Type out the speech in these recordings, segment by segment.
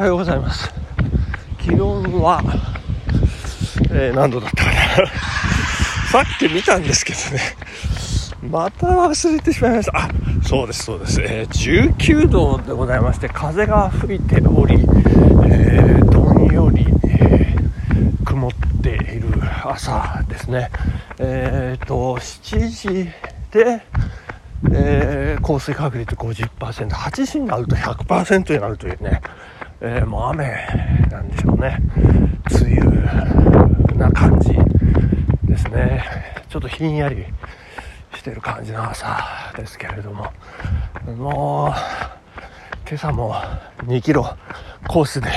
はようございます。気温は、えー、何度だったかな。さっき見たんですけどね。また忘れてしまいました。あそうですそうです、えー、19度でございまして風が吹いており、えー、どんより、えー、曇っている朝ですね。えっ、と7時でえー、降水確率50%、8時になると100%になるというね、えー、もう雨なんでしょうね。梅雨な感じですね。ちょっとひんやりしてる感じの朝ですけれども、もう、今朝も2キロコースで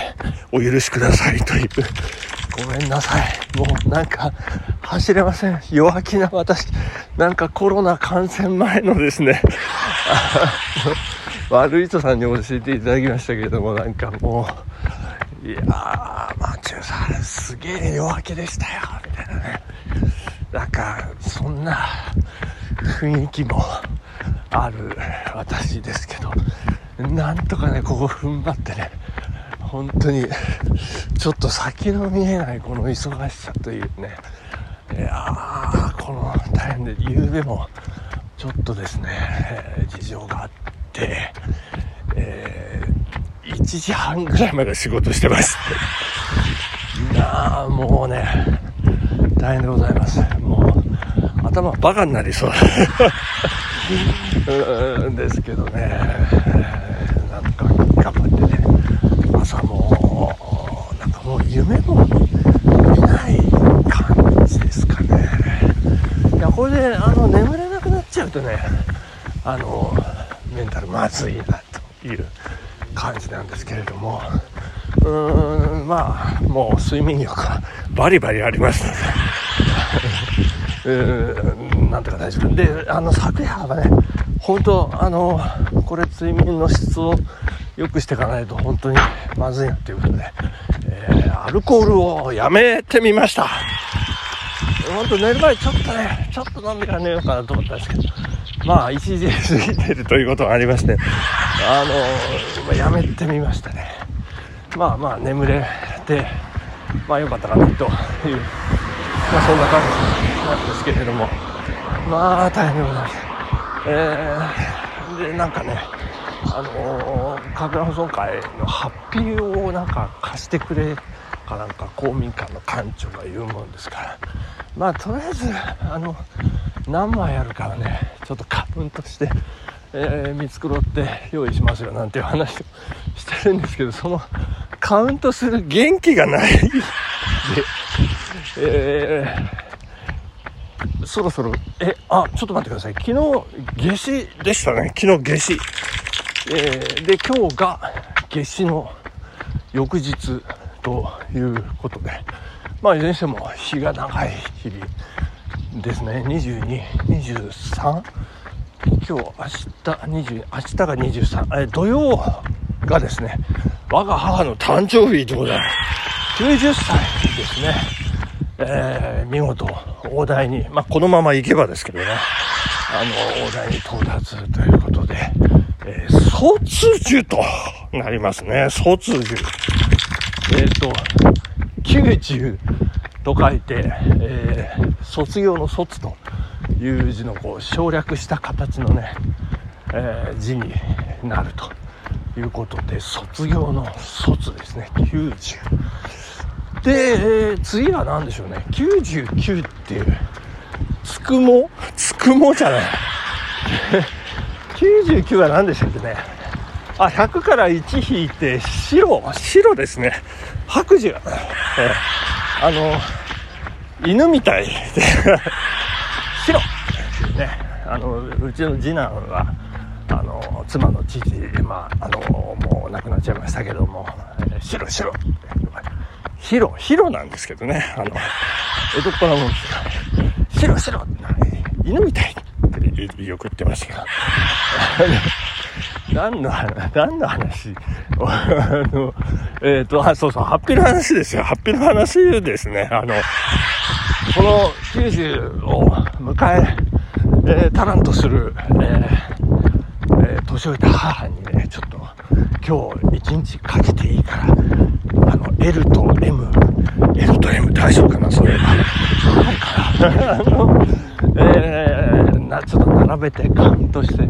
お許しくださいという、ごめんなさい。もうなんか走れません。弱気な私。なんかコロナ感染前のですね、悪い人さんに教えていただきましたけれども、なんかもう、いやー、マチューさん、すげえ弱気でしたよ、みたいなね。なんか、そんな雰囲気もある私ですけど、なんとかね、ここ踏ん張ってね、本当に、ちょっと先の見えないこの忙しさというね、いやー、この大変で、夕べもちょっとですね、事情があって、えー、1時半ぐらいまで仕事してまして、いやー、もうね、大変でございます。もう、頭バカになりそうですけどね、なんか頑張ってね、朝も、なんかもう夢も見ない感じですかね。いや、これで、あの、眠れゃうとね、あの、メンタルまずいなという感じなんですけれども、うーん、まあ、もう睡眠欲はバリバリありますので、うなんとか大丈夫。で、あの、昨夜はね、本当あの、これ睡眠の質を良くしていかないと本当にまずいなということで、えー、アルコールをやめてみました。本当寝る前ちょっとね、ちょっと飲んでから寝ようかなと思ったんですけど、まあ1時過ぎてるということがありまして、あの、やめてみましたね。まあまあ眠れて、まあ良かったかなという、まあそんな感じなんですけれども、まあ大変でございます。えー、で、なんかね、あのー、神楽保存会のハッピーをなんか貸してくれかなんか公民館の館長が言うもんですから。まあとりあえずあの何枚あるからねちょっとカウントして、えー、見繕って用意しますよなんていう話をしてるんですけどそのカウントする元気がない。で、えー、そろそろえあちょっと待ってください。昨日夏至でしたね。昨日夏至。えー、で今日が夏至の翌日。ということでまあいずれにしても日が長い日々ですね。2223今日明日20明日が23え土曜がですね我が母の誕生日でございます。90歳ですね。えー、見事大台にまあこのまま行けばですけどね。あの大台に到達ということでえー、卒樹となりますね。卒樹。えっ、ー、と、90と書いて、えー、卒業の卒という字のこう省略した形のね、えー、字になるということで、卒業の卒ですね。90。で、えー、次は何でしょうね。99っていう、つくも？つくもじゃない。99は何でしたっけねあ100から1引いて白。白ですね。白寿、えあの犬みたいで。白。ね。あのうちの次男はあの妻の父まああのもう亡くなっちゃいましたけども、えー、白白。ヒロヒロなんですけどね。あの江戸っ子なもんですよ白白犬みたい。ってよく言ってました 何の話、何の話？あの、えっ、ー、と、あ、そうそう、ハッピーの話ですよ。ハッピーの話ですね。あの、この90を迎え、えー、タランとする、えー、えー、年老いた母にね、ちょっと今日一日かけていいから、あの、L と M、L と M 大丈夫かな？それは。あの、えー、ちょっと並べてカウントして、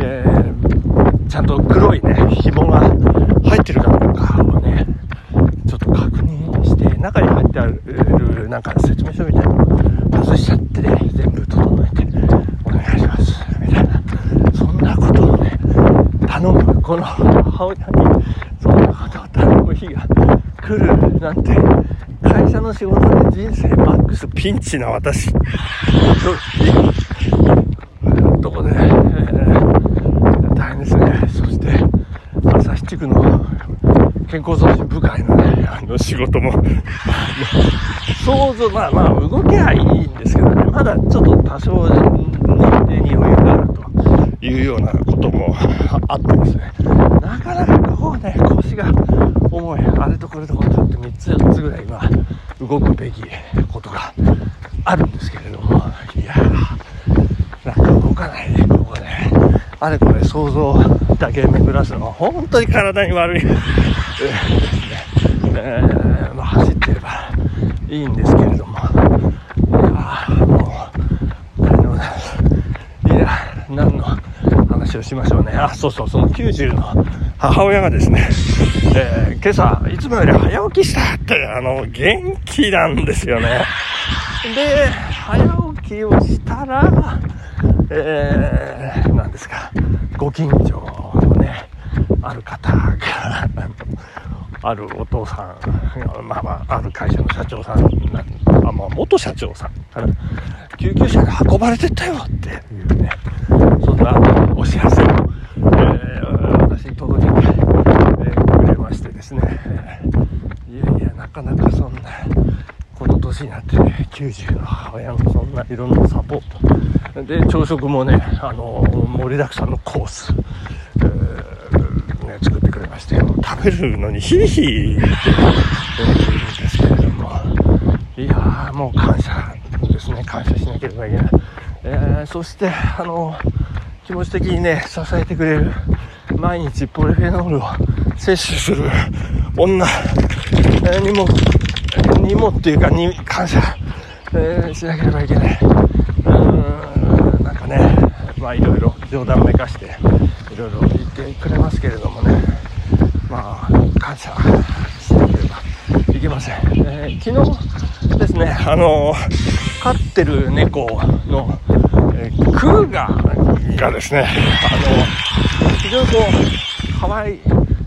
えー、ちゃんと黒いね、紐が入ってるかどうかをね、ちょっと確認して、中に入ってある、なんか説明書みたいなの外しちゃってね、全部整えて、お願いします。みたいな。そんなことをね、頼む、この母親に、そんなことを頼む日が来るなんて、会社の仕事で人生マックスピンチな私。ととこでね、えー、大変ですね。そして、朝日地区の健康増進部会のね、あの仕事も。想像、まあまあ動きはいいんですけどね、まだちょっと多少日程に余裕があるというようなこともあってですね、なかなかこうね、腰が重い、あれとこれとこれとって3つ4つぐらい今、動くべきことがあるんですけれども、いやー、なんか動かないで、ここね、あれこれ想像だけ巡らすの本当に体に悪い。えー、まあ、走ってればいいんですけれども、いやもう、何の、いや、何の話をしましょうね。あ、そうそう、その90の母親がですね、えー、今朝、いつもより早起きしたって、あの、元気なんですよね。で、早起きをしたら、えー、何ですか、ご近所、ある方が、あるお父さん、まあまあ、ある会社の社長さん、あまあ、元社長さんから、救急車で運ばれてったよっていうね、そんなお知らせを、えー、私に届けて、くれましてですね、いやいや、なかなかそんな、この年になってね、90の母親のそんないろんなサポート。で、朝食もね、あの、盛りだくさんのコース。まして食べるのにヒーヒー言ってるんですけれども。いやーもう感謝ですね。感謝しなければいけない、えー、そしてあの気持ち的にね支えてくれる毎日ポリフェノールを摂取する女、えにもにもっていうかに感謝、えー、しなければいけない。うんなんかねまあいろいろ冗談めかしていろいろ言ってくれますけれどもね。まあ感謝しなければいけません、えー、昨日ですねあの飼ってる猫の、えー、クーガーがですねあの非常にこう可愛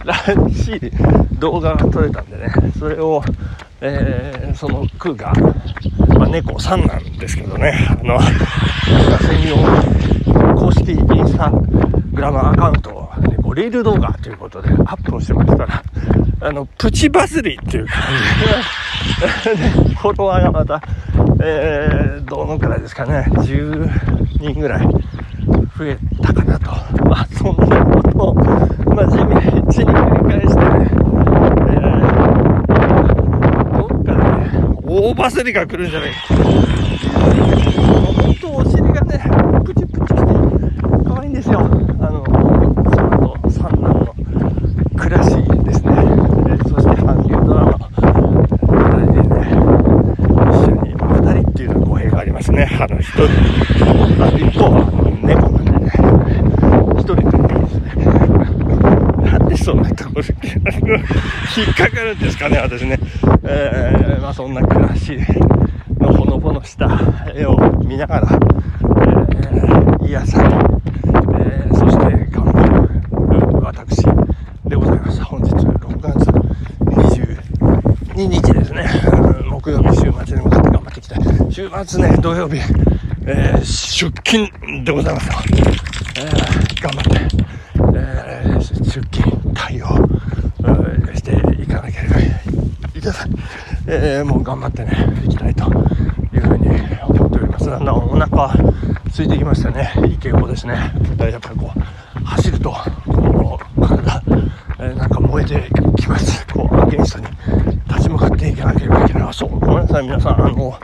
らしい動画が撮れたんでねそれを、えー、そのクーガー、まあ、猫さんなんですけどねあの専用公式インスタグラムアカウントを、ね、こうリール動画ということでアップをしましたら、あの、プチバズりっていう感じで、フォロワーがまた、えー、どのくらいですかね、10人ぐらい増えたかなと。まあ、そんなことを、まあ、地道に繰り返してね、えー、どっかでね、大バズりが来るんじゃないか。本当お尻がね、プチプチして可愛いんですよ。ね、あの、一人、あ、一方は猫なんでね、一人なんですね。なんでそんなところで、引っかかるんですかね、私ね。えー、まあそんな暮らしのほのぼのした絵を見ながら、えー、癒され、えー、そして頑張る私でございました。本日6月22日ですね。木曜日週末に向かって頑張っていきたい。週末ね、土曜日、えー、出勤でございますよ。えー、頑張って、えー、出勤対応。えー、もう頑張ってね、いきたいというふうに思っております。だんだんお腹空いてきましたね。いい傾向ですね。やっぱりこう、走ると、こう、体、えー、なんか燃えてきます。こう、アゲンストに立ち向かっていかなければいけない。そう、ごめんなさい、皆さん。あの、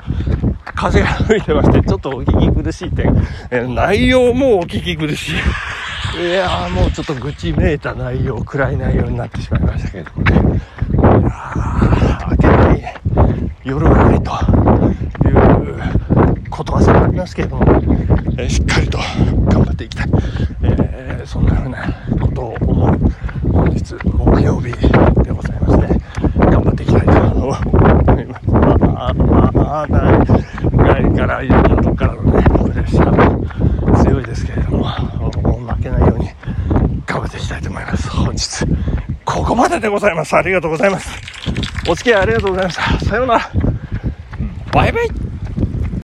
風が吹いてまして、ちょっとお聞き苦しい点、えー、内容もお聞き苦しい。いやーもうちょっと愚痴めいた内容暗い内容になってしまいましたけれどもね。いやー明けない夜はないということはさありますけれども、えーしっかりと頑張っていきたい、えーそんなふうなことを思う本日木曜日でございますね頑張っていきたいと思います。まあまあない外からいろんなとこからのねプレッシャーも強いですけれども負けないように頑張っていきたいと思います本日ここまででございます。ありがとうございます。お付き合いありがとうございました。さようなら。バイバイ